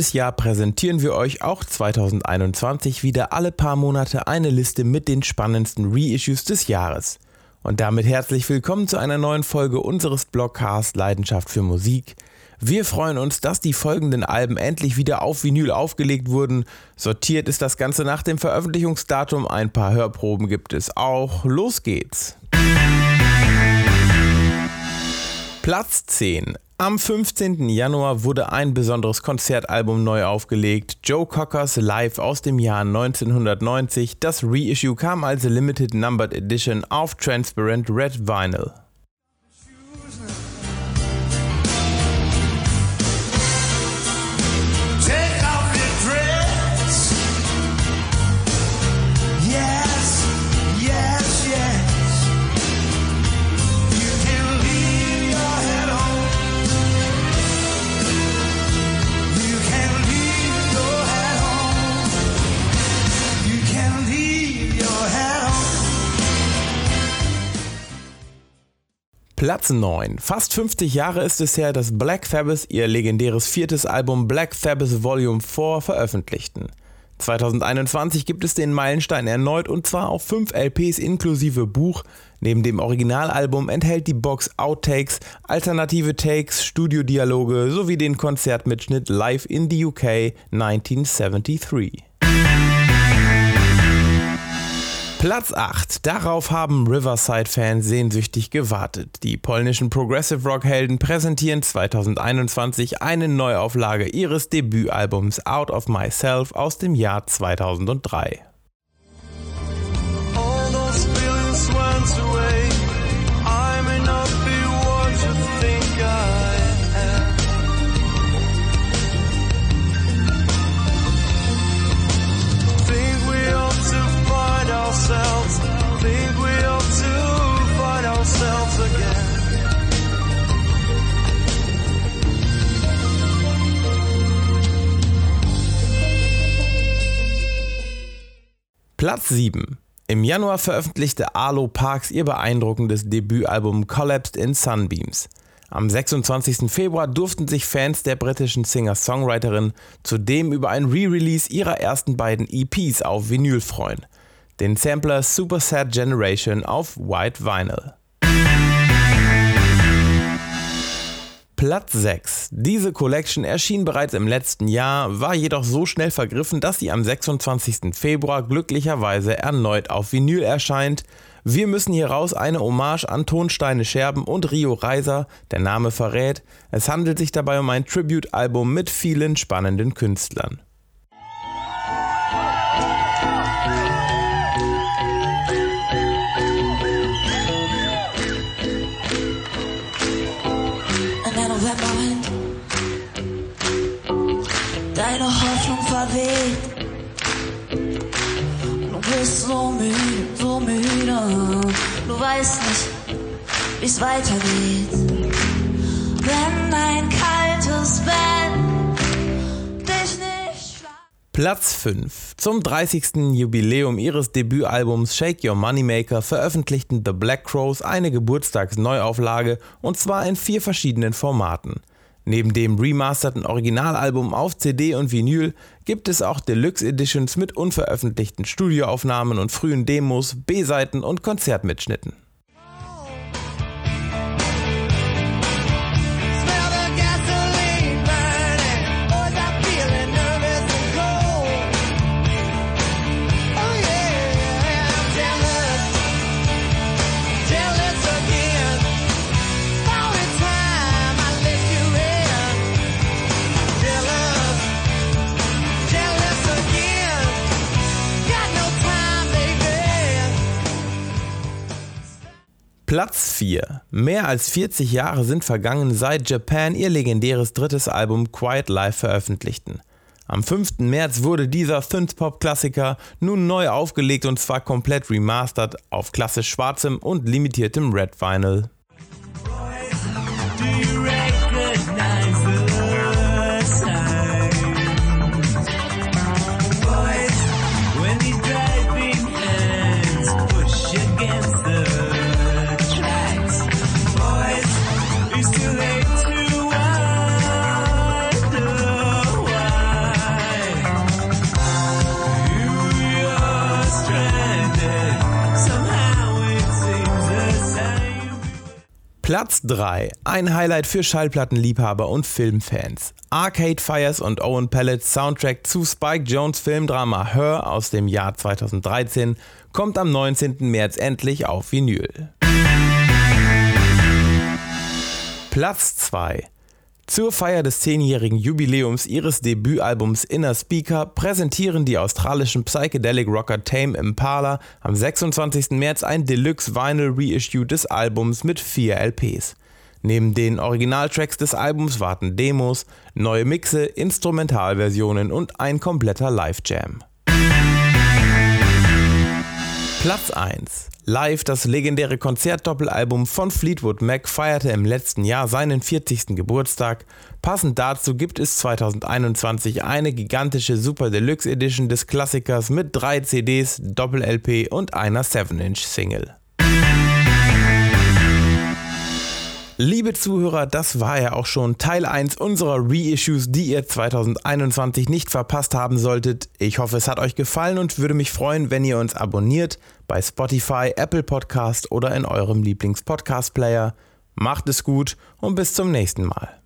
jedes Jahr präsentieren wir euch auch 2021 wieder alle paar Monate eine Liste mit den spannendsten Reissues des Jahres. Und damit herzlich willkommen zu einer neuen Folge unseres Blogcasts Leidenschaft für Musik. Wir freuen uns, dass die folgenden Alben endlich wieder auf Vinyl aufgelegt wurden. Sortiert ist das Ganze nach dem Veröffentlichungsdatum, ein paar Hörproben gibt es auch. Los geht's! Platz 10. Am 15. Januar wurde ein besonderes Konzertalbum neu aufgelegt, Joe Cockers Live aus dem Jahr 1990. Das Reissue kam als Limited Numbered Edition auf Transparent Red Vinyl. Platz 9. Fast 50 Jahre ist es her, dass Black Sabbath ihr legendäres viertes Album Black Sabbath Volume 4 veröffentlichten. 2021 gibt es den Meilenstein erneut und zwar auf 5 LPs inklusive Buch. Neben dem Originalalbum enthält die Box Outtakes, alternative Takes, Studiodialoge sowie den Konzertmitschnitt Live in the UK 1973. Platz 8. Darauf haben Riverside-Fans sehnsüchtig gewartet. Die polnischen Progressive Rock-Helden präsentieren 2021 eine Neuauflage ihres Debütalbums Out of Myself aus dem Jahr 2003. Platz 7. Im Januar veröffentlichte Arlo Parks ihr beeindruckendes Debütalbum Collapsed in Sunbeams. Am 26. Februar durften sich Fans der britischen Singer-Songwriterin zudem über ein Re-Release ihrer ersten beiden EPs auf Vinyl freuen. Den Sampler Super Sad Generation auf White Vinyl. Platz 6. Diese Collection erschien bereits im letzten Jahr, war jedoch so schnell vergriffen, dass sie am 26. Februar glücklicherweise erneut auf Vinyl erscheint. Wir müssen hieraus eine Hommage an Tonsteine Scherben und Rio Reiser, der Name verrät. Es handelt sich dabei um ein Tribute-Album mit vielen spannenden Künstlern. Deine Hoffnung verweht. Du bist so müde, so müde. Du weißt nicht, wie's weitergeht. Wenn ein kaltes Bett dich nicht Platz 5. Zum 30. Jubiläum ihres Debütalbums Shake Your Moneymaker veröffentlichten The Black Crows eine Geburtstagsneuauflage und zwar in vier verschiedenen Formaten. Neben dem remasterten Originalalbum auf CD und Vinyl gibt es auch Deluxe Editions mit unveröffentlichten Studioaufnahmen und frühen Demos, B-Seiten und Konzertmitschnitten. Platz 4. Mehr als 40 Jahre sind vergangen, seit Japan ihr legendäres drittes Album Quiet Life veröffentlichten. Am 5. März wurde dieser Synthpop-Klassiker nun neu aufgelegt und zwar komplett remastered auf klassisch schwarzem und limitiertem Red Vinyl. Platz 3. Ein Highlight für Schallplattenliebhaber und Filmfans. Arcade Fires und Owen Pellets Soundtrack zu Spike Jones Filmdrama Her aus dem Jahr 2013 kommt am 19. März endlich auf Vinyl. Platz 2 zur Feier des zehnjährigen Jubiläums ihres Debütalbums Inner Speaker präsentieren die australischen Psychedelic Rocker Tame Impala am 26. März ein Deluxe Vinyl Reissue des Albums mit vier LPs. Neben den Originaltracks des Albums warten Demos, neue Mixe, Instrumentalversionen und ein kompletter Live-Jam. Platz 1 Live, das legendäre Konzertdoppelalbum von Fleetwood Mac feierte im letzten Jahr seinen 40. Geburtstag. Passend dazu gibt es 2021 eine gigantische Super Deluxe Edition des Klassikers mit drei CDs, Doppel-LP und einer 7-Inch-Single. Liebe Zuhörer, das war ja auch schon Teil 1 unserer Reissues, die ihr 2021 nicht verpasst haben solltet. Ich hoffe, es hat euch gefallen und würde mich freuen, wenn ihr uns abonniert bei Spotify, Apple Podcast oder in eurem Lieblings-Podcast-Player. Macht es gut und bis zum nächsten Mal.